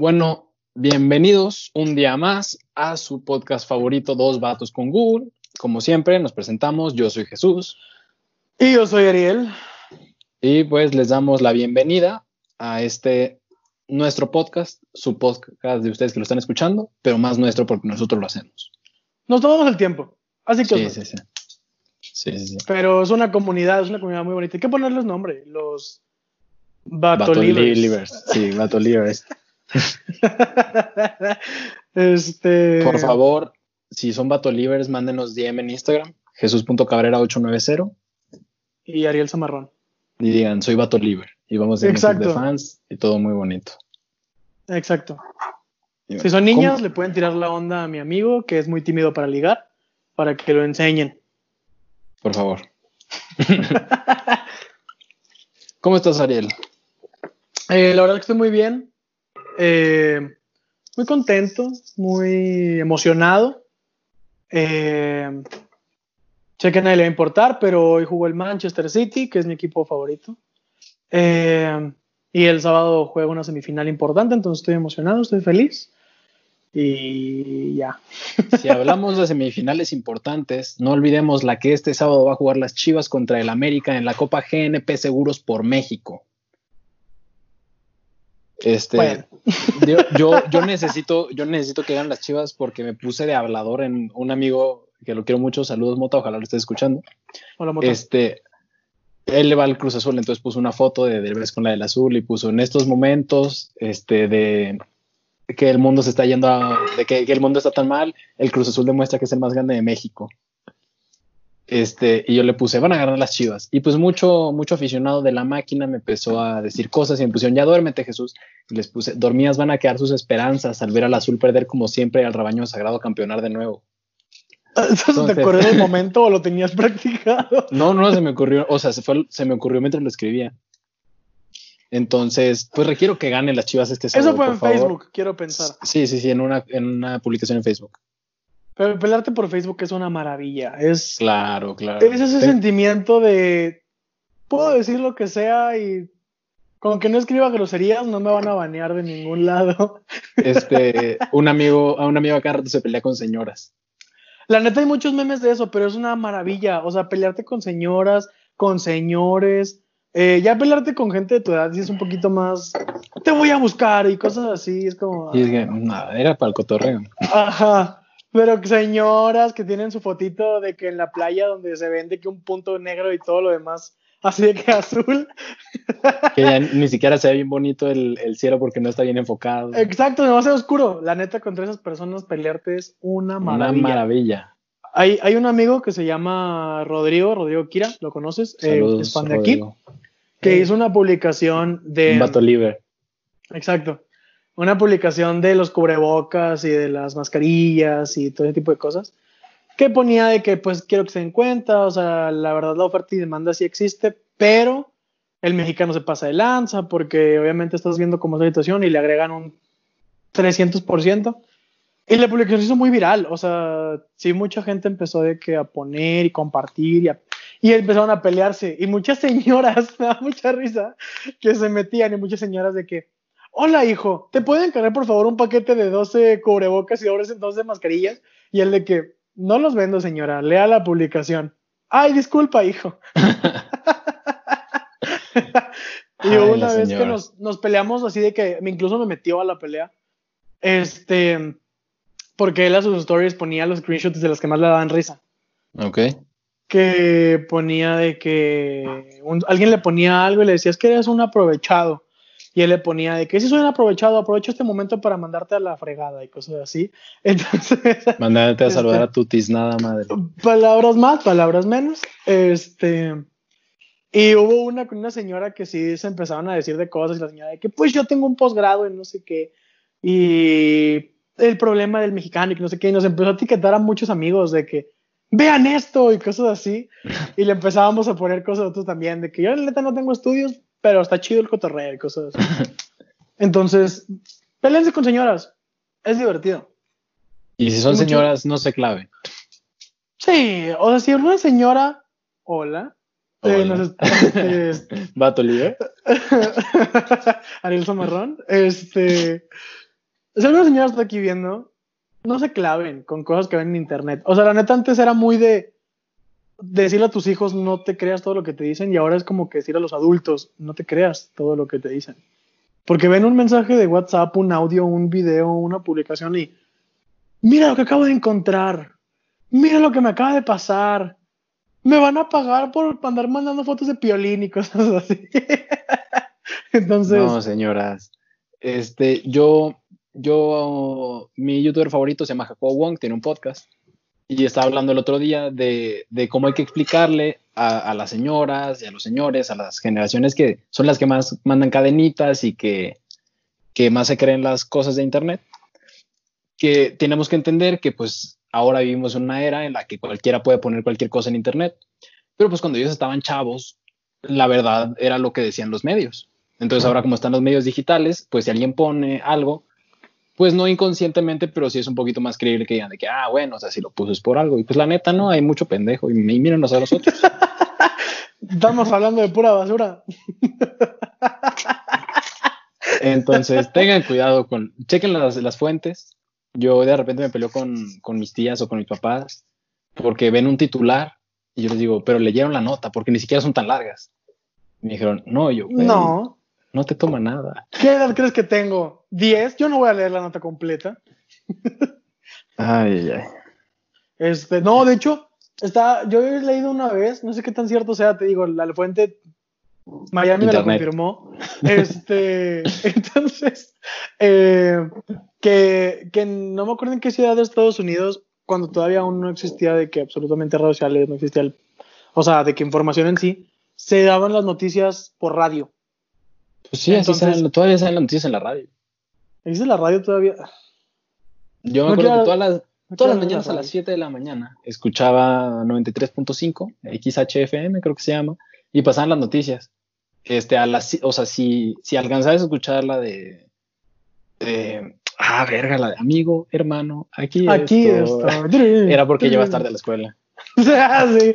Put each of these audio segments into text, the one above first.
Bueno, bienvenidos un día más a su podcast favorito, Dos Vatos con Google. Como siempre, nos presentamos. Yo soy Jesús. Y yo soy Ariel. Y pues les damos la bienvenida a este nuestro podcast, su podcast de ustedes que lo están escuchando, pero más nuestro porque nosotros lo hacemos. Nos tomamos el tiempo. Así que. Sí, sí, sí. Sí, sí, sí. Pero es una comunidad, es una comunidad muy bonita. Hay que ponerles nombre. Los Batolivers. Sí, Batolivers. este. Por favor, si son Batolivers, mándenos DM en Instagram, jesús.cabrera890 Y Ariel Zamarrón. y digan, soy Batoliver. Y vamos a club de fans y todo muy bonito. Exacto. Si son niñas, ¿cómo- le pueden tirar la onda a mi amigo, que es muy tímido para ligar, para que lo enseñen. Por favor. ¿Cómo estás, Ariel? Eh, la verdad que estoy muy bien. Eh, muy contento, muy emocionado. Eh, sé que nadie le va a importar, pero hoy jugó el Manchester City, que es mi equipo favorito. Eh, y el sábado juega una semifinal importante, entonces estoy emocionado, estoy feliz. Y ya. Si hablamos de semifinales importantes, no olvidemos la que este sábado va a jugar las Chivas contra el América en la Copa GNP Seguros por México. Este, Bueno. yo, yo, yo necesito, yo necesito que ganen las Chivas porque me puse de hablador en un amigo que lo quiero mucho. Saludos, Mota, ojalá lo estés escuchando. Hola, Moto. Este, él le va al Cruz Azul, entonces puso una foto de Derbez con la del azul y puso en estos momentos este, de que el mundo se está yendo a, de que, que el mundo está tan mal, el Cruz Azul demuestra que es el más grande de México. Este, y yo le puse, van a ganar las chivas. Y pues mucho, mucho aficionado de la máquina me empezó a decir cosas y me pusieron, ya duérmete Jesús. Y les puse, dormidas van a quedar sus esperanzas al ver al azul perder como siempre y al rebaño sagrado campeonar de nuevo. ¿Eso te entonces- ocurrió en el momento o lo tenías practicado? No, no, se me ocurrió, o sea, se, fue, se me ocurrió mientras lo escribía. Entonces, pues requiero que gane las chivas este sábado. Eso fue por en favor. Facebook, quiero pensar. Sí, sí, sí, en una, en una publicación en Facebook. Pero pelearte por Facebook es una maravilla. Es, Claro, claro. es ese Te- sentimiento de puedo decir lo que sea y con que no escriba groserías no me van a banear de ningún lado. Este, un amigo, a un amigo acá rato se pelea con señoras. La neta hay muchos memes de eso, pero es una maravilla. O sea, pelearte con señoras, con señores. eh, ya pelearte con gente de tu edad sí es un poquito más. Te voy a buscar y cosas así. Es como. Y es que, era para el cotorreo. Ajá. Pero señoras que tienen su fotito de que en la playa donde se vende que un punto negro y todo lo demás así de que azul. Que ya ni siquiera se ve bien bonito el, el cielo porque no está bien enfocado. Exacto, demasiado oscuro. La neta, contra esas personas pelearte es una Una maravilla. maravilla. Hay, hay un amigo que se llama Rodrigo, Rodrigo Kira, ¿lo conoces? Eh, Saludos, es fan de aquí, Rodrigo. que hizo una publicación de... Un vato libre. Exacto. Una publicación de los cubrebocas y de las mascarillas y todo ese tipo de cosas. Que ponía de que, pues, quiero que se den cuenta, o sea, la verdad, la oferta y demanda sí existe, pero el mexicano se pasa de lanza porque obviamente estás viendo cómo es la situación y le agregan un 300%. Y la publicación se hizo muy viral, o sea, sí, mucha gente empezó de que a poner y compartir y, a- y empezaron a pelearse. Y muchas señoras, me da mucha risa, que se metían y muchas señoras de que, hola hijo, ¿te pueden encargar por favor un paquete de 12 cubrebocas y ahora 12 mascarillas? Y el de que, no los vendo señora, lea la publicación. Ay, disculpa hijo. y Ay, una vez que nos, nos peleamos así de que incluso me metió a la pelea. Este, porque él a sus stories ponía los screenshots de las que más le daban risa. Ok. Que ponía de que un- alguien le ponía algo y le decía, es que eres un aprovechado. Y él le ponía de que si soy un aprovechado, aprovecho este momento para mandarte a la fregada y cosas así. Entonces, Mándate a Este- saludar a tu tiznada madre. palabras más, palabras menos. Este. Y hubo una con una señora que sí se empezaron a decir de cosas y la señora de que pues yo tengo un posgrado en no sé qué. Y el problema del mexicano y que no sé qué. Y nos empezó a etiquetar a muchos amigos de que vean esto y cosas así. Y le empezábamos a poner cosas otros también de que yo la neta no tengo estudios, pero está chido el cotorreo y cosas así. Entonces, pelense con señoras. Es divertido. Y si son Mucho- señoras, no se clave. Sí, o sea, si una señora, hola, eh, Hola. nos es- Vato libre. Ariel Zamarrón, este, si alguna señora está aquí viendo, no se claven con cosas que ven en internet. O sea, la neta antes era muy de decirle a tus hijos no te creas todo lo que te dicen y ahora es como que decir a los adultos no te creas todo lo que te dicen. Porque ven un mensaje de WhatsApp, un audio, un video, una publicación y mira lo que acabo de encontrar, mira lo que me acaba de pasar, me van a pagar por andar mandando fotos de piolín y cosas así. Entonces... No, señoras. Este, yo, yo, mi youtuber favorito se llama Jacob Wong, tiene un podcast y estaba hablando el otro día de, cómo hay que explicarle a, las señoras y a los señores, a las generaciones que son las que más mandan cadenitas y que, que más se creen las cosas de Internet, que tenemos que entender que pues ahora vivimos en una era en la que cualquiera puede poner cualquier cosa en Internet, pero pues cuando ellos estaban chavos, la verdad era lo que decían los medios. Entonces ahora como están los medios digitales, pues si alguien pone algo, pues no inconscientemente, pero sí es un poquito más creíble que digan de que, ah, bueno, o sea, si lo puso es por algo. Y pues la neta, no, hay mucho pendejo. Y, y mírenos a nosotros. Estamos hablando de pura basura. Entonces, tengan cuidado con, chequen las, las fuentes. Yo de repente me peleo con, con mis tías o con mis papás porque ven un titular y yo les digo, pero leyeron la nota porque ni siquiera son tan largas. Me dijeron, no, yo, no, no te toma nada. ¿Qué edad crees que tengo? ¿10? Yo no voy a leer la nota completa. ay, ay. Este, no, de hecho, está, yo he leído una vez, no sé qué tan cierto sea, te digo, la fuente Miami Internet. me lo confirmó. Este, entonces, eh, que, que no me acuerdo en qué ciudad de Estados Unidos, cuando todavía aún no existía de que absolutamente redes sociales, no existía el, o sea, de que información en sí, se daban las noticias por radio. Pues sí, Entonces, así salen, todavía salen las noticias en la radio. ¿Existe la radio todavía? Yo me no acuerdo que todas las, no todas las mañanas a las 7 de la mañana escuchaba 93.5, XHFM creo que se llama, y pasaban las noticias. Este, a las, o sea, si, si alcanzabas a escuchar la de, de, ah, verga, la de amigo, hermano, aquí, aquí esto, era porque llevas tarde a la escuela. sí.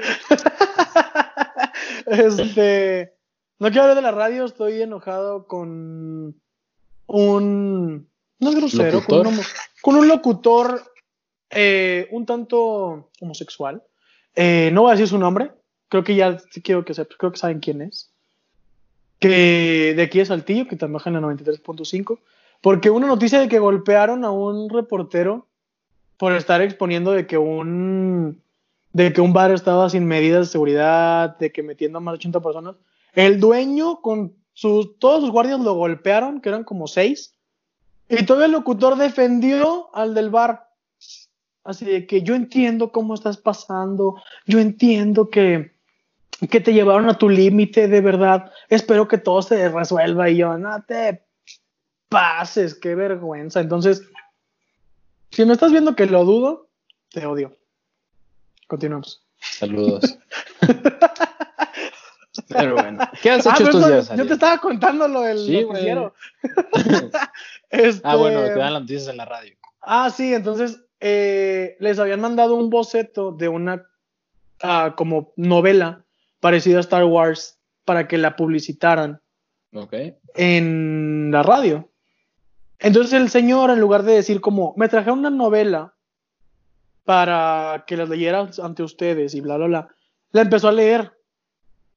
este, no quiero hablar de la radio, estoy enojado con un, no es grosero, con un, con un, locutor eh, un tanto homosexual. Eh, no voy a decir su nombre, creo que ya quiero que sepan, creo que saben quién es. Que de aquí es Saltillo, que trabaja en la 93.5, porque una noticia de que golpearon a un reportero por estar exponiendo de que un de que un bar estaba sin medidas de seguridad, de que metiendo a más de 80 personas. El dueño con sus, todos sus guardias lo golpearon, que eran como seis, y todo el locutor defendió al del bar. Así de que yo entiendo cómo estás pasando, yo entiendo que, que te llevaron a tu límite, de verdad. Espero que todo se resuelva. Y yo, no te pases, qué vergüenza. Entonces, si me estás viendo que lo dudo, te odio. Continuamos. Saludos. Pero bueno, ¿qué has Ah, hecho pero estos días? yo te estaba contando lo del Sí, noticiero. Este, Ah, bueno, te dan las noticias en la radio. Ah, sí, entonces eh, les habían mandado un boceto de una ah, como novela parecida a Star Wars para que la publicitaran Ok. en la radio. Entonces el señor, en lugar de decir como, me traje una novela para que las leyera ante ustedes y bla, bla, bla, la empezó a leer.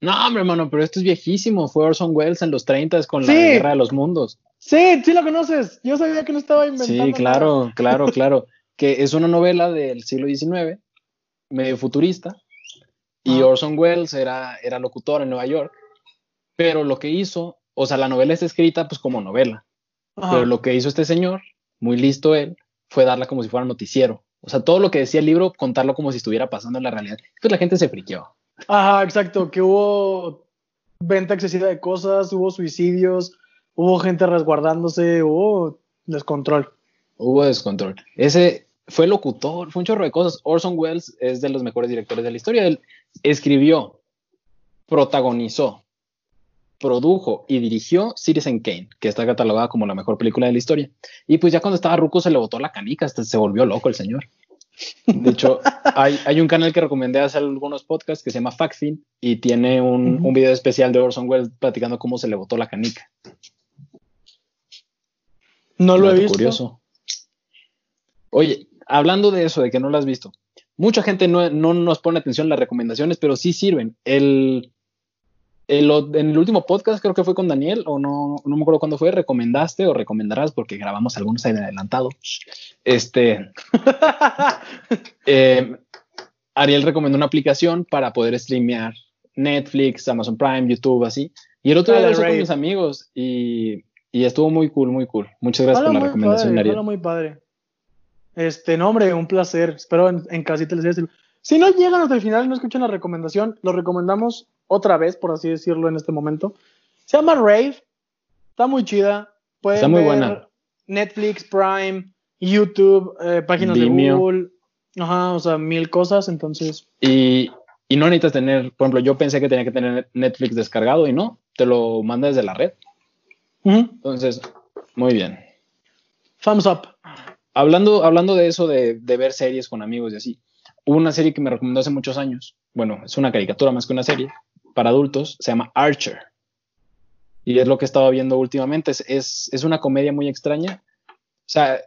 No, hombre, hermano, pero esto es viejísimo. Fue Orson Welles en los 30 con la. Guerra de los Mundos. Sí, sí la conoces. Yo sabía que no estaba inventando. Sí, nada. claro, claro, claro. Que es una novela del siglo XIX, medio futurista. Y Ah. Orson Welles era, era locutor en Nueva York. Pero lo que hizo, o sea, la novela está escrita pues como novela. Ajá. Pero lo que hizo este señor, muy listo él, fue darla como si fuera noticiero. O sea, todo lo que decía el libro, contarlo como si estuviera pasando en la realidad. Entonces la gente se friqueó. Ajá, exacto, que hubo venta excesiva de cosas, hubo suicidios, hubo gente resguardándose, hubo descontrol. Hubo descontrol. Ese fue locutor, fue un chorro de cosas. Orson Welles es de los mejores directores de la historia. Él escribió, protagonizó, produjo y dirigió Citizen Kane, que está catalogada como la mejor película de la historia. Y pues ya cuando estaba Ruco se le botó la canica, se volvió loco el señor. De hecho, hay, hay un canal que recomendé hace algunos podcasts que se llama Factfin y tiene un, un video especial de Orson Welles platicando cómo se le botó la canica. No lo he visto. curioso. Oye, hablando de eso, de que no lo has visto, mucha gente no, no nos pone atención a las recomendaciones, pero sí sirven. El, el, en el último podcast, creo que fue con Daniel, o no, no me acuerdo cuándo fue, recomendaste o recomendarás, porque grabamos algunos ahí adelantado. Este. eh, Ariel recomendó una aplicación para poder streamear Netflix, Amazon Prime, YouTube, así. Y el otro día lo hice con mis amigos y, y, estuvo muy cool, muy cool. Muchas gracias por la recomendación, padre, Ariel. muy padre. Este, nombre, un placer. Espero en, en casita les decir. Si no llegan hasta el final y no escuchan la recomendación, lo recomendamos otra vez, por así decirlo, en este momento. Se llama Rave. Está muy chida. Pueden Está muy ver buena. Netflix, Prime, YouTube, eh, páginas Vimeo. de Google. Ajá, o sea, mil cosas. Entonces, Y, y no necesitas tener, por ejemplo, yo pensé que tenía que tener Netflix descargado y no, te lo manda desde la red. Entonces, muy bien. thumbs up. Hablando, hablando de eso, de, de ver series con amigos y así, hubo una serie que me recomendó hace muchos años. Bueno, es una caricatura más que una serie para adultos, se llama Archer. Y es lo que he estado viendo últimamente. Es, es, es una comedia muy extraña. O sea,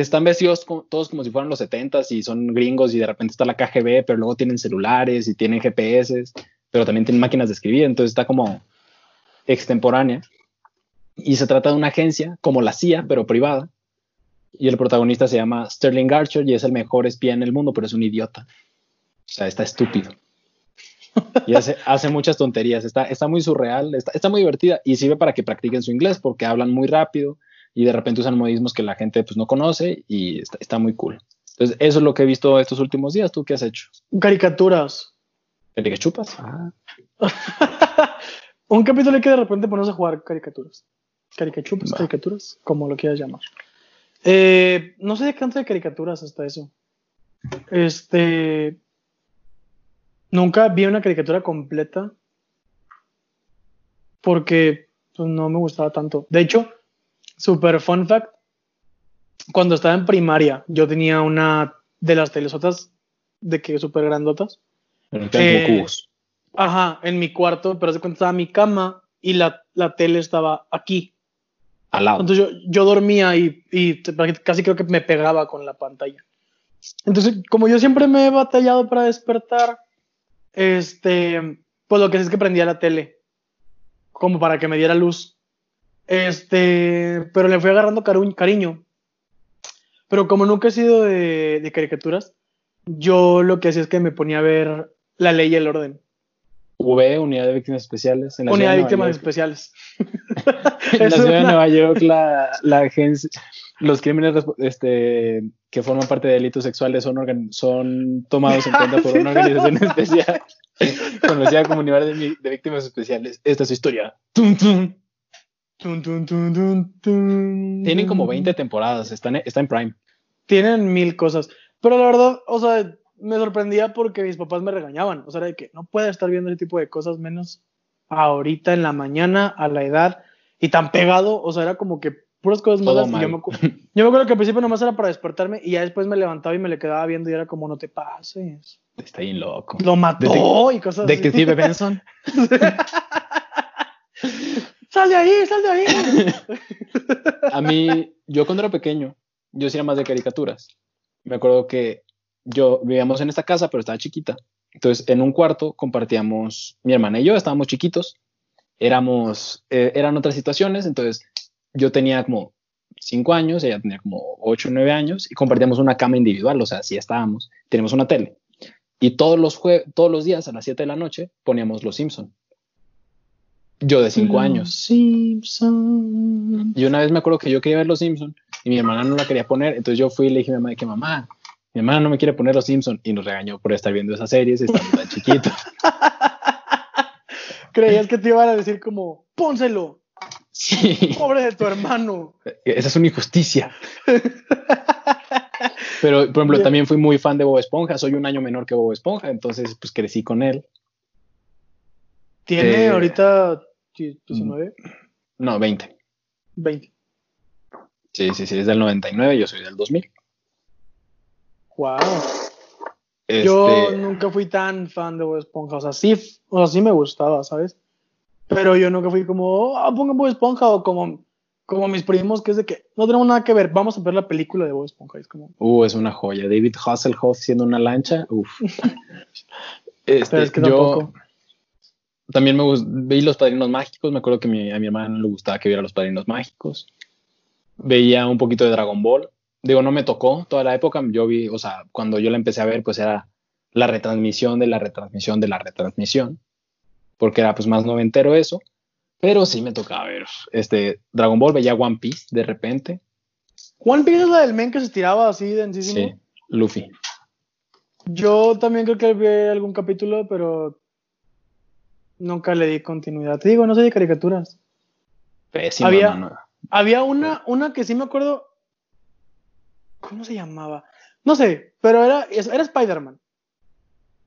están vestidos todos como si fueran los 70s y son gringos y de repente está la KGB, pero luego tienen celulares y tienen GPS, pero también tienen máquinas de escribir, entonces está como extemporánea. Y se trata de una agencia como la CIA, pero privada. Y el protagonista se llama Sterling Archer y es el mejor espía en el mundo, pero es un idiota. O sea, está estúpido. Y hace, hace muchas tonterías. Está, está muy surreal, está, está muy divertida y sirve para que practiquen su inglés porque hablan muy rápido y de repente usan modismos que la gente pues no conoce y está, está muy cool. Entonces, eso es lo que he visto estos últimos días. ¿Tú qué has hecho? Caricaturas. ¿El que chupas? Ah. un capítulo que de repente pones a jugar caricaturas. Caricachupas, caricaturas, como lo quieras llamar. Eh, no sé de tanto de caricaturas hasta eso. Este. Nunca vi una caricatura completa. Porque pues, no me gustaba tanto. De hecho, super fun fact. Cuando estaba en primaria, yo tenía una de las telesotas de que super grandotas. Eh, cubos. Ajá, en mi cuarto, pero se cuenta estaba mi cama y la, la tele estaba aquí. Al lado. Entonces yo, yo dormía y, casi creo que me pegaba con la pantalla. Entonces, como yo siempre me he batallado para despertar, este, pues lo que es que prendía la tele, como para que me diera luz. Este, pero le fui agarrando cariño. Pero como nunca he sido de, de caricaturas, yo lo que hacía es que me ponía a ver La Ley y el Orden. V, Unidad de Víctimas Especiales. En la Unidad de víctimas York. especiales. En la ciudad de Nueva York, la, la agencia, los crímenes este, que forman parte de delitos sexuales son, organ- son tomados en cuenta por una organización especial conocida como Unidad de, Víctimas Especiales. Esta es su historia. Tum, tum. Tun. Tienen como 20 temporadas, están, está en Prime. Tienen mil cosas. Pero la verdad, o sea, me sorprendía porque mis papás me regañaban. O sea, era de que no puede estar viendo ese tipo de cosas menos ahorita en la mañana, a la edad, y tan pegado. O sea, era como que puras cosas Todo malas. y mal. Yo me, yo me acuerdo que al principio nomás era para despertarme y ya después me levantaba y me le quedaba viendo y era como, no te pases. Está bien loco. Lo mató y cosas así. Detective Benson. ¡Sal de ahí, sal de ahí! A mí, yo cuando era pequeño, yo sí era más de caricaturas. Me acuerdo que yo vivíamos en esta casa, pero estaba chiquita. Entonces, en un cuarto compartíamos, mi hermana y yo estábamos chiquitos, éramos, eh, eran otras situaciones, entonces yo tenía como cinco años, ella tenía como ocho o nueve años y compartíamos una cama individual, o sea, así estábamos, tenemos una tele. Y todos los, jue- todos los días a las 7 de la noche poníamos Los Simpson. Yo de cinco años. Simpson. Y una vez me acuerdo que yo quería ver Los Simpson y mi hermana no la quería poner, entonces yo fui y le dije a mi mamá que mamá, mi hermana no me quiere poner Los Simpson y nos regañó por estar viendo esas series y estando tan chiquito. Creías que te iban a decir como, pónselo, Sí, pobre de tu hermano. esa es una injusticia. Pero, por ejemplo, Bien. también fui muy fan de Bob Esponja, soy un año menor que Bob Esponja, entonces pues crecí con él. Tiene Eh, ahorita 19, No, 20. 20. Sí, sí, sí, es del 99, yo soy del 2000. Wow. Este, Yo nunca fui tan fan de Bob Esponja. O sea, sí, o sea, sí me gustaba, ¿sabes? Pero yo nunca fui como, ah, pongan Bob Esponja o como como mis primos, que es de que no tenemos nada que ver, vamos a ver la película de Bob Esponja. Es como, Uh, es una joya. David Hasselhoff siendo una lancha. Uf. Este, pero es que yo también me vi Los Padrinos Mágicos. Me acuerdo que mi- a mi hermana no le gustaba que viera Los Padrinos Mágicos. Veía un poquito de Dragon Ball. Digo, no me tocó toda la época. Yo vi, o sea, cuando yo la empecé a ver, pues era la retransmisión de la retransmisión de la retransmisión. Porque era pues más noventero eso. Pero sí me tocaba ver este Dragon Ball. Veía One Piece de repente. One Piece es la del men que se estiraba así densísimo. Sí, Luffy. Yo también creo que vi algún capítulo, pero nunca le di continuidad. Te digo, no sé de caricaturas. Pésimo, Había- no, no. Había una, una que sí me acuerdo. ¿Cómo se llamaba? No sé, pero era, era Spider-Man.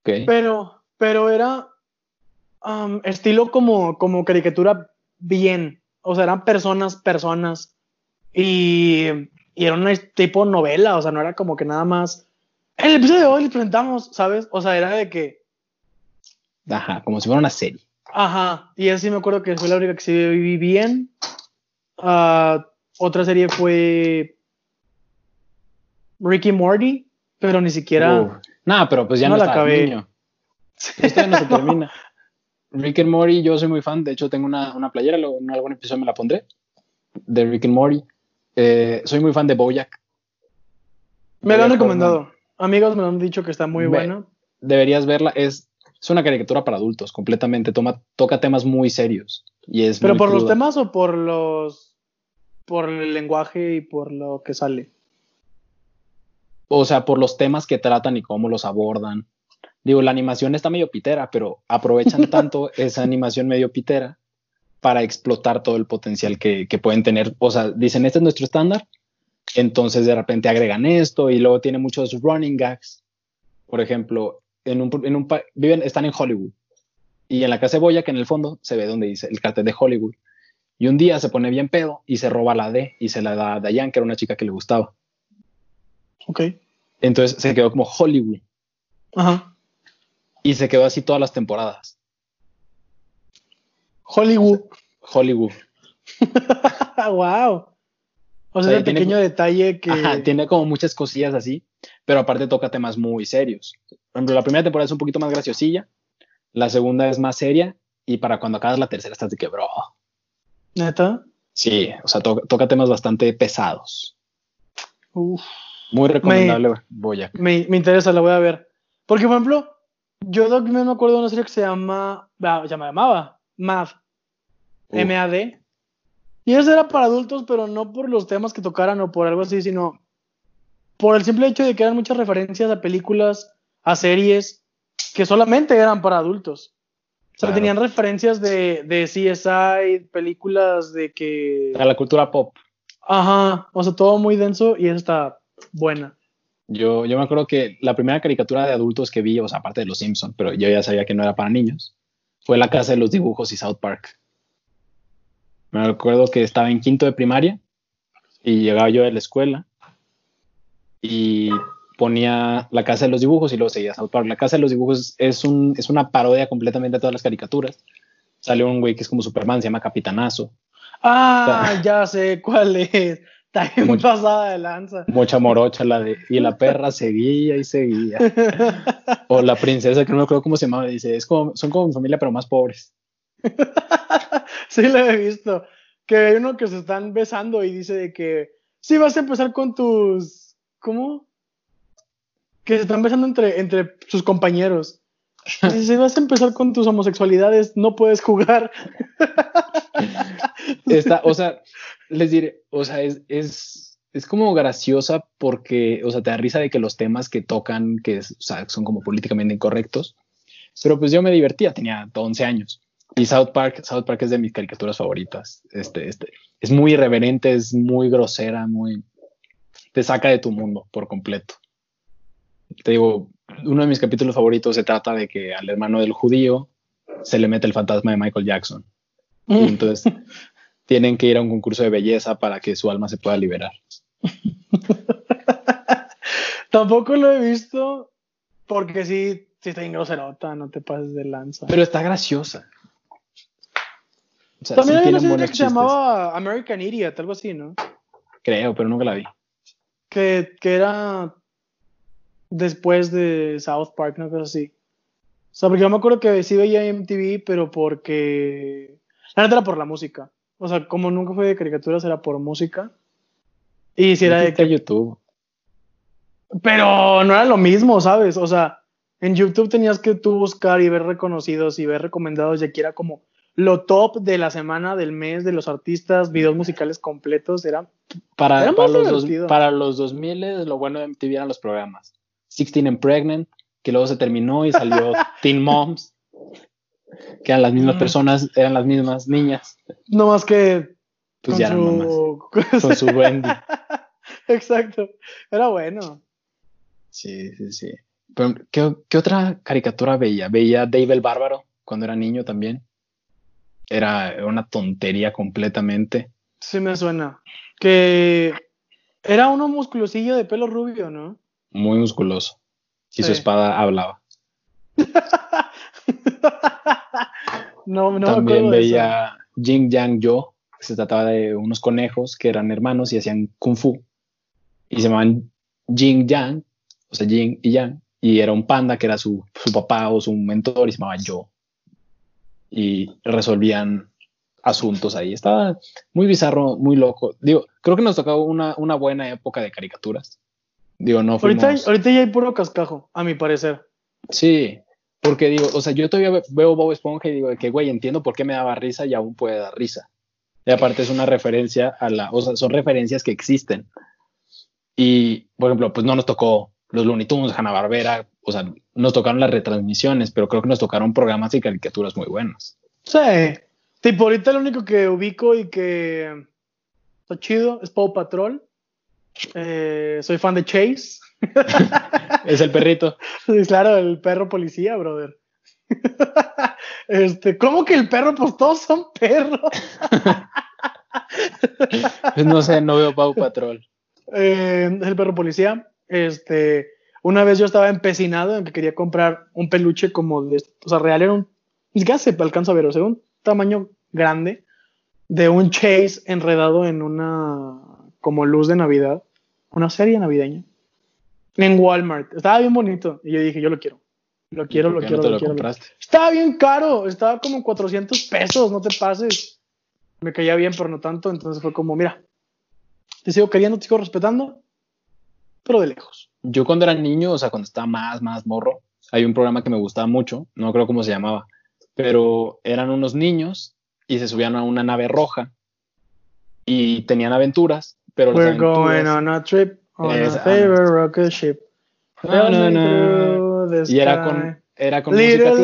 Ok. Pero, pero era um, estilo como, como caricatura bien. O sea, eran personas, personas. Y, y era una tipo novela. O sea, no era como que nada más. En el episodio de hoy les presentamos, ¿sabes? O sea, era de que. Ajá, como si fuera una serie. Ajá. Y así me acuerdo que fue la única que sí viví bien. Ah, otra serie fue. Ricky Morty. Pero ni siquiera. Uf. Nah, pero pues ya No no, la está acabé. niño. Esto no se termina. Rick and Morty, yo soy muy fan. De hecho, tengo una, una playera, luego en algún episodio me la pondré. De Rick and Morty. Eh, soy muy fan de Bojack. me lo han recomendado. Amigos me lo han dicho que está muy buena. Deberías verla. Es, es una caricatura para adultos, completamente. Toma, toca temas muy serios. Y es ¿Pero muy por los temas o por los. por el lenguaje y por lo que sale? O sea, por los temas que tratan y cómo los abordan. Digo, la animación está medio pitera, pero aprovechan tanto esa animación medio pitera para explotar todo el potencial que, que pueden tener. O sea, dicen, este es nuestro estándar, entonces de repente agregan esto y luego tiene muchos running gags. Por ejemplo, en un, en un viven, están en Hollywood y en la casa de Boya, que en el fondo se ve donde dice el cartel de Hollywood. Y un día se pone bien pedo y se roba la D y se la da a Diane, que era una chica que le gustaba. Ok. Entonces se quedó como Hollywood Ajá. y se quedó así todas las temporadas. Hollywood. Hollywood. wow. O sea, tiene- pequeño detalle que. Ajá, tiene como muchas cosillas así, pero aparte toca temas muy serios. Por ejemplo, la primera temporada es un poquito más graciosilla, la segunda es más seria y para cuando acabas la tercera estás de que, bro. Neta. Sí, o sea, to- toca temas bastante pesados. Uf. Muy recomendable, Boyac. Me, me interesa, la voy a ver. Porque, por ejemplo, yo Doc me acuerdo de una serie que se llama. ah, Se llamaba MAD. Uf. M-A-D. Y esa era para adultos, pero no por los temas que tocaran o por algo así, sino por el simple hecho de que eran muchas referencias a películas, a series que solamente eran para adultos. O sea, Claro. tenían referencias de, de CSI, películas de que. A la cultura pop. Ajá, o sea, todo muy denso y esa está buena. Yo, yo me acuerdo que la primera caricatura de adultos que vi, o sea, aparte de Los Simpson, pero yo ya sabía que no era para niños, fue La Casa de los Dibujos y South Park. Me acuerdo que estaba en quinto de primaria y llegaba yo de la escuela y ponía La Casa de los Dibujos y luego seguía South Park. La Casa de los Dibujos es, un, es una parodia completamente de todas las caricaturas. Sale un güey que es como Superman, se llama Capitanazo. Ah, ya sé cuál es. Está bien Mucho. pasada de lanza. Mucha morocha la de... Y la perra seguía y seguía. O la princesa, que no me acuerdo cómo se llamaba, dice, es como, son como mi familia, pero más pobres. sí, lo he visto. Que hay uno que se están besando y dice de que sí vas a empezar con tus. ¿Cómo? Que se están besando entre, entre sus compañeros. Dice, si vas a empezar con tus homosexualidades, no puedes jugar. Está, o sea, les diré, o sea, es, es, es como graciosa porque, o sea, te da risa de que los temas que tocan, que es- o sea, son como políticamente incorrectos, pero pues yo me divertía, tenía 11 años. Y South Park, South Park es de mis caricaturas favoritas. Este, este, es muy irreverente, es muy grosera, muy, te saca de tu mundo por completo. Te digo, uno de mis capítulos favoritos se trata de que al hermano del judío se le mete el fantasma de Michael Jackson. Y entonces tienen que ir a un concurso de belleza para que su alma se pueda liberar. Tampoco lo he visto porque sí, sí está en groserota, no te pases de lanza. Pero está graciosa. O sea, También sí había una serie que se llamaba American Idiot, algo así, ¿no? Creo, pero nunca la vi. Que, que era después de South Park, una cosa así. O sea, porque yo me acuerdo que sí veía MTV, pero porque... La neta era por la música. O sea, como nunca fue de caricaturas, era por música. Y si era de que... YouTube. Pero no era lo mismo, ¿sabes? O sea, en YouTube tenías que tú buscar y ver reconocidos y ver recomendados, y aquí era como lo top de la semana, del mes, de los artistas, videos musicales completos, era... Para, Era para más los dos, para los 2000 lo bueno de MTV eran los programas. 16 and Pregnant, que luego se terminó y salió Teen Moms, que eran las mismas Mm. personas, eran las mismas niñas, No más que... pues con ya eran mamás, su... con su Wendy. Exacto, era bueno. Sí, sí, sí. Pero, ¿qué, qué otra caricatura veía? Veía Dave el Bárbaro cuando era niño también. Era una tontería completamente. Sí me suena. Que era uno musculosillo de pelo rubio, ¿no? Muy musculoso. Y su espada hablaba. no, no me También eso. veía Jing Yang Yo, que se trataba de unos conejos que eran hermanos y hacían kung fu. Y se llamaban Jing Yang, o sea, Jing y Yang. Y era un panda que era su, su papá o su mentor y se llamaba Yo. Y resolvían asuntos ahí. Estaba muy bizarro, muy loco. Digo, creo que nos tocó una, una buena época de caricaturas. Digo, no fuimos... Ahorita, ahorita ya hay puro cascajo, a mi parecer. Sí, porque digo, o sea, yo todavía ve- veo Bob Esponja y digo que, güey, entiendo por qué me daba risa y aún puede dar risa. Y aparte es una referencia a la, o sea, son referencias que existen. Y, por ejemplo, pues no nos tocó los Looney Tunes, Hanna-Barbera, o sea, nos tocaron las retransmisiones, pero creo que nos tocaron programas y caricaturas muy buenos. Sí. Tipo, ahorita lo único que ubico y que está chido es Paw Patrol. Eh, soy fan de Chase. Es el perrito. Sí, claro, el perro policía, brother. Este, ¿cómo que el perro? Pues todos son perros. Pues no sé, no veo Pau Patrol. Eh, el perro policía. Este, una vez yo estaba empecinado en que quería comprar un peluche como de, o sea, real era un, siquiera se alcanza a ver, o sea, un tamaño grande de un Chase enredado en una como luz de Navidad, una serie navideña en Walmart. Estaba bien bonito y yo dije, yo lo quiero. Lo quiero, lo ¿Por qué quiero, no te lo lo quiero. compraste? Estaba bien caro, estaba como 400 pesos, no te pases. Me caía bien, pero no tanto, entonces fue como, mira, te sigo queriendo, te sigo respetando, pero de lejos. Yo cuando era niño, o sea, cuando estaba más, más morro, hay un programa que me gustaba mucho, no creo cómo se llamaba, pero eran unos niños y se subían a una nave roja y tenían aventuras, pero las We're going aventuras- on a trip on a favorite rocket ship. No, no, no. Y era con, era con Little música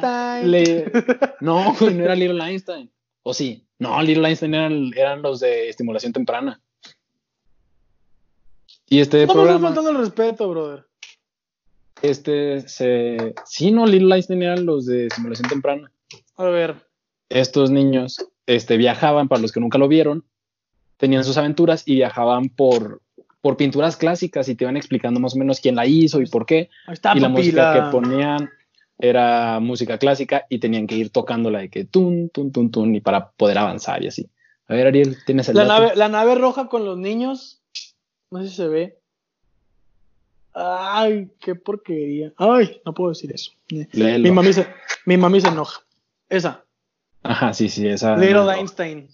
clásica. Le- no, güey, no era Little Einstein. ¿O sí? No, Little Einstein eran, eran los de estimulación temprana. Y este No me estás programa, faltando el respeto, brother. este se... Sí, no, Little Einstein eran los de estimulación temprana. A ver, estos niños este, viajaban, para los que nunca lo vieron, tenían sus aventuras y viajaban por, por pinturas clásicas y te iban explicando más o menos quién la hizo y por qué. ahí está, y la música que ponían era música clásica y tenían que ir tocándola de que tun, tun, tun, tun, y para poder avanzar y así. A ver, Ariel, ¿tienes el la, dato? nave, la nave roja con los niños. No sé si se ve. Ay, qué porquería. Ay, no puedo decir eso. Léelo. Mi mami se, mi mami se enoja. Esa. Ajá, sí, sí, esa. Little no. Einstein.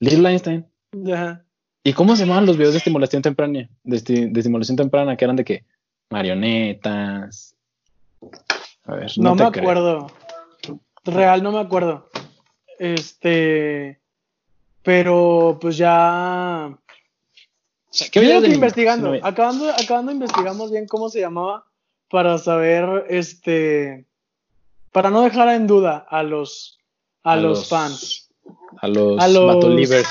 Little Einstein. Ajá. ¿Y cómo se llamaban los videos de estimulación temprana? De, esti- de estimulación temprana, que eran de que marionetas. A ver, No, no, me creo. acuerdo. Real, no me acuerdo. Este. Pero pues ya. O sea, ¿qué videos que investigando. No acabando, acabando investigamos bien cómo se llamaba para saber este. Para no dejar en duda a los a, los, fans. A los, A los- batolivers.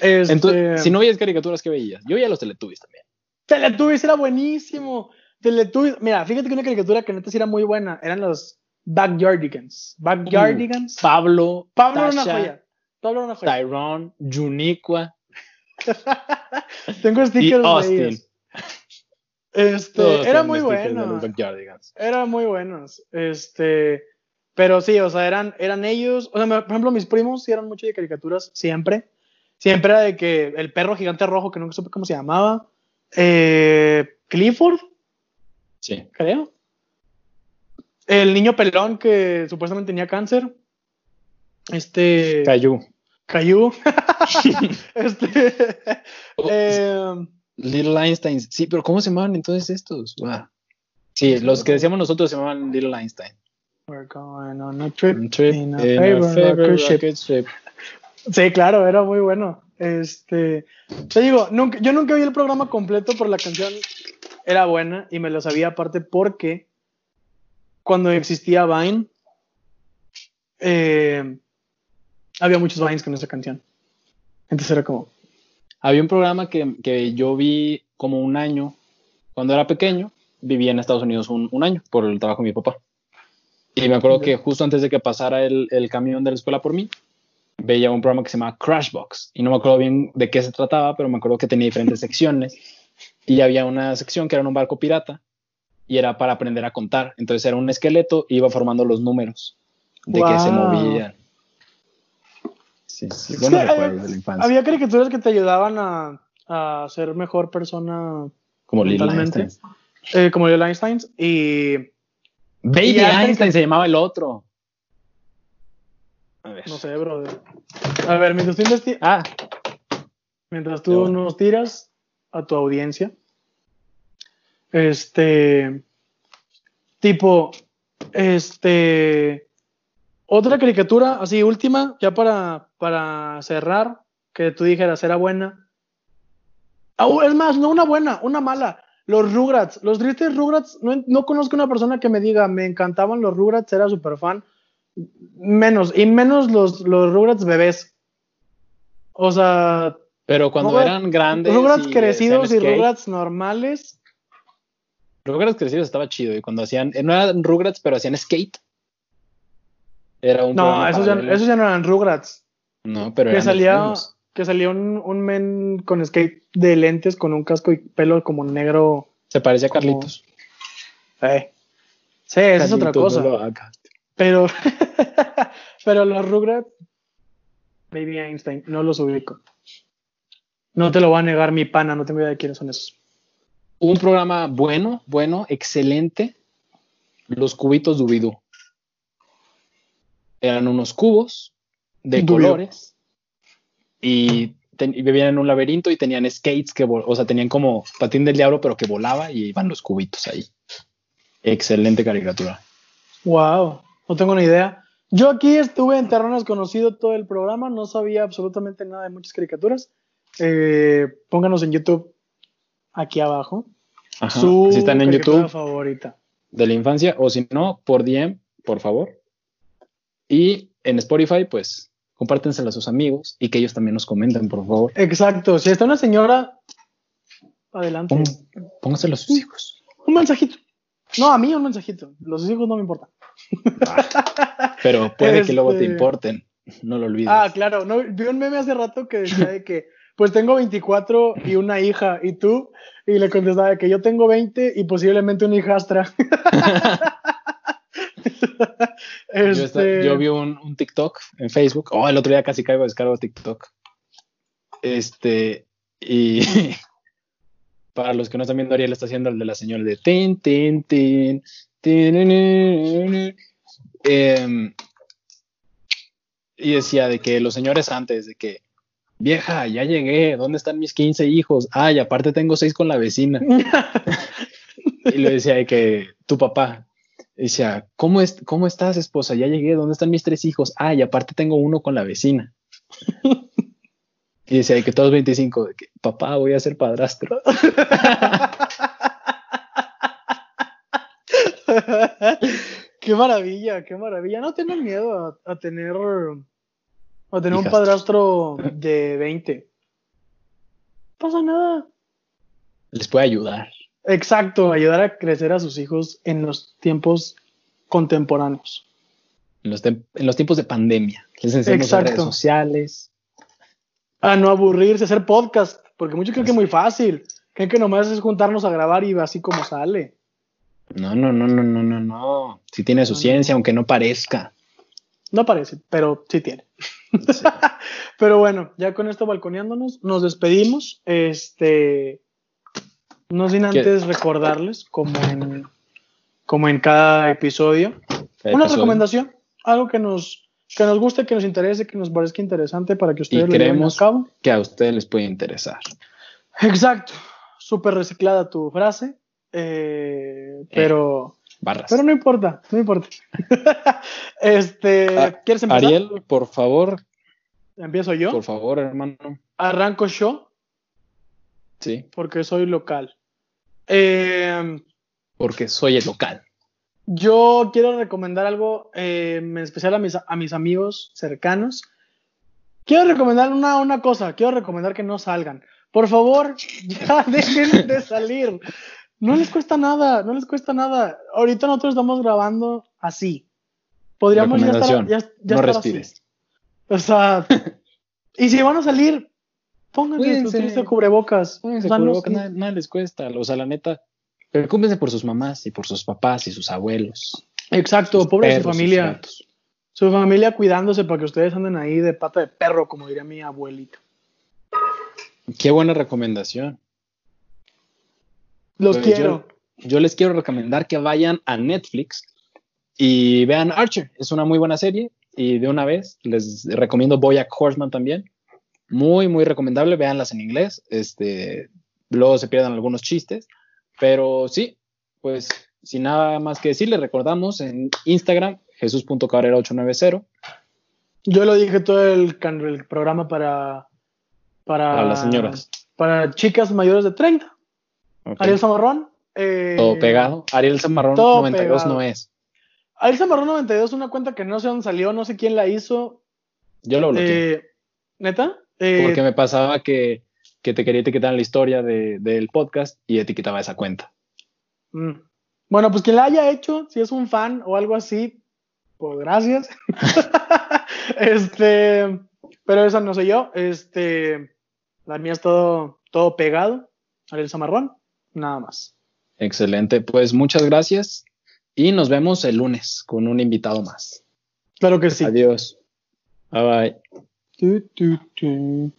Este, Entonces, si no veías caricaturas, ¿qué veías? Yo veía los Teletubbies también. Teletubbies era buenísimo. Teletubbies, mira, fíjate que una caricatura que neta sí era muy buena eran los Backyardigans. Backyardigans. Pablo, Pablo era una Tasha, joya. Pablo era una joya. Tyrone, Juniqua Tengo y stickers de Austin. ellos. Este, Todos era muy de bueno. los Backyardigans. Eran muy buenos. Este, Pero sí, o sea, eran, eran ellos. O sea, por ejemplo, mis primos sí eran mucho de caricaturas, siempre. Siempre era de que el perro gigante rojo, que nunca supe cómo se llamaba. eh, Clifford, Sí. creo. El niño pelón que supuestamente tenía cáncer. Este. Cayu. Caillou. este. Oh, eh, Little Einstein. Sí, pero ¿cómo se llamaban entonces estos? Wow. Sí, los que decíamos nosotros se llamaban Little Einstein. We're going on a trip. Un trip in a in a favorite favorite rocket ship. rocket ship. Sí, claro, era muy bueno. Este, te digo, nunca, yo nunca vi el programa completo, pero la canción era buena y me lo sabía aparte porque cuando existía Vine, eh, había muchos Vines con esa canción. Entonces era como, Había un programa que, que yo vi como un año, cuando era pequeño, vivía en Estados Unidos un, un año por el trabajo de mi papá. Y me acuerdo que justo antes de que pasara el, el camión de la escuela por mí, veía un programa que se llamaba Crashbox. Y no me acuerdo bien de qué se trataba, pero me acuerdo que tenía diferentes secciones. Y había una sección que era un barco pirata y era para aprender a contar. Entonces era un esqueleto y iba formando los números de que se Wow. movían. Sí, sí, recuerdos había- de la infancia. había caricaturas que te ayudaban a, a ser mejor persona como mentalmente. Einstein. eh, como el Einstein y Baby Einstein se llamaba el otro. A ver. no sé, brother. A ver, mientras tú, Ah, mientras tú bueno. nos tiras a tu audiencia, este, tipo, este, otra caricatura, así última, ya para, para cerrar, que tú dijeras era buena. Ah, es más, no una buena, una mala. Los Rugrats, los tristes Rugrats, no, no conozco una persona que me diga, me encantaban los Rugrats, era súper fan. Menos, y menos los, los Rugrats bebés. O sea, pero cuando Rugrats- eran grandes. Rugrats y crecidos y Rugrats normales. Rugrats crecidos estaba chido. Y cuando hacían. eh, No eran Rugrats, pero hacían skate. Era un. No, esos ya, esos ya no eran Rugrats. No, pero Que eran salía. Que salía un, un men con skate de lentes con un casco y pelo como negro. Se parecía a como- Carlitos. Eh. Sí, esa es otra cosa. no. Pero, pero los Rugrats, Baby Einstein, no los ubico. No te lo va a negar mi pana, no tengo idea de quiénes son esos. Un programa bueno, bueno, excelente. Los cubitos Dubidú. Eran unos cubos de colores y, ten- y vivían en un laberinto y tenían skates que, o sea, tenían como patín del diablo, pero que volaba y iban los cubitos ahí. Excelente caricatura. Wow, no tengo ni idea. Yo aquí estuve en terreno desconocido todo el programa, no sabía absolutamente nada de muchas caricaturas. Eh, pónganos en YouTube aquí abajo. Ajá. Su si están en YouTube favorita. de la infancia o si no, por DM, por favor. Y en Spotify, pues compártensela a sus amigos y que ellos también nos comenten, por favor. Exacto, si está una señora, adelante. Pon- Póngaselo a sus hijos. Un mensajito. No, a mí un mensajito. Los hijos no me importan. Pero puede que luego te Este- importen. No lo olvides. Ah, claro. No, vi un meme hace rato que decía de que, pues tengo 24 y una hija, ¿y tú? Y le contestaba que yo tengo 20 y posiblemente una hijastra. Yo, esta- Este, yo vi un, un TikTok en Facebook. Oh, el otro día casi caigo descargo TikTok. Este, y para los que no están viendo, Ariel está haciendo el de la señora de tin, tin, tin, tin, tin, tin, tin. Em, y decía de que los señores antes, de que vieja, ya llegué, ¿dónde están mis 15 hijos? Ay, aparte tengo seis con la vecina. Y le decía de que tu papá. Decía, ¿cómo, es, ¿cómo estás, esposa? Ya llegué, ¿dónde están mis tres hijos? Ah, y aparte tengo uno con la vecina. Y decía de que todos 25, de que papá, voy a ser padrastro. qué maravilla, qué maravilla. No tengan miedo a, a tener, a tener un padrastro de 20. No pasa nada. Les puede ayudar. Exacto, ayudar a crecer a sus hijos en los tiempos contemporáneos. En los, tem- en los tiempos de pandemia. Les enseñamos en redes sociales. A no aburrirse, hacer podcast, porque muchos creen que es muy fácil. Creen que nomás es juntarnos a grabar y así como sale. No, no, no, no, no, no, no. Sí tiene su No, ciencia, no. aunque no parezca. No parece, pero sí tiene. pero bueno, ya con esto balconeándonos, nos despedimos. Este, no sin ¿Qué? antes recordarles, como en, como en cada episodio, una recomendación, algo que nos, que nos guste, que nos interese, que nos parezca interesante para que ustedes Y lo lleven a cabo. que a ustedes les puede interesar. Exacto, súper reciclada tu frase, eh, pero, Barras. pero no importa, no importa. este, Ah, ¿quieres empezar? Ariel, por favor, Empiezo yo. por favor, hermano. Arranco yo Sí, porque soy local. Eh, porque soy el local. yo quiero recomendar algo eh, en especial a mis, a mis amigos cercanos. Quiero recomendar una, una cosa, quiero recomendar que no salgan. Por favor, ya dejen de salir. No les cuesta nada, no les cuesta nada. Ahorita nosotros estamos grabando así. Podríamos ya estar, ya, ya no estar respires. así. O sea, y si van a salir, pónganse su triste cubrebocas. Pónganse no- cubrebocas, nada, nada les cuesta. O sea, la neta, preocúpense por sus mamás y por sus papás y sus abuelos. Exacto, sus pobre su familia. Su familia cuidándose para que ustedes anden ahí de pata de perro, como diría mi abuelita. Qué buena recomendación. Los quiero. Yo, yo les quiero recomendar que vayan a Netflix y vean Archer. Es una muy buena serie y de una vez les recomiendo Boyack Horseman también. Muy, muy recomendable. Véanlas en inglés. Este, luego se pierdan algunos chistes. Pero sí, pues sin nada más que decir, les recordamos en Instagram, jesús.cabrera890 Yo lo dije todo el, el programa para, para. para las señoras. Para chicas mayores de 30. Ok. Ariel Zamarrón. eh, Todo pegado. Ariel Zamarrón todo 92 pegado. no es. Ariel Zamarrón 92 una cuenta que no sé dónde salió, no sé quién la hizo. Yo lo bloqueé. Eh, ¿Neta? Eh, Porque me pasaba que, que te quería etiquetar en la historia de- del podcast y etiquetaba esa cuenta. mm. Bueno, pues quien la haya hecho, si es un fan o algo así, pues gracias. este, pero esa no soy yo. Este, la mía es todo, todo pegado. Ariel Zamarrón, nada más. Excelente, pues muchas gracias y nos vemos el lunes con un invitado más. Claro que sí. Adiós. Bye bye. Tu, tu, tu.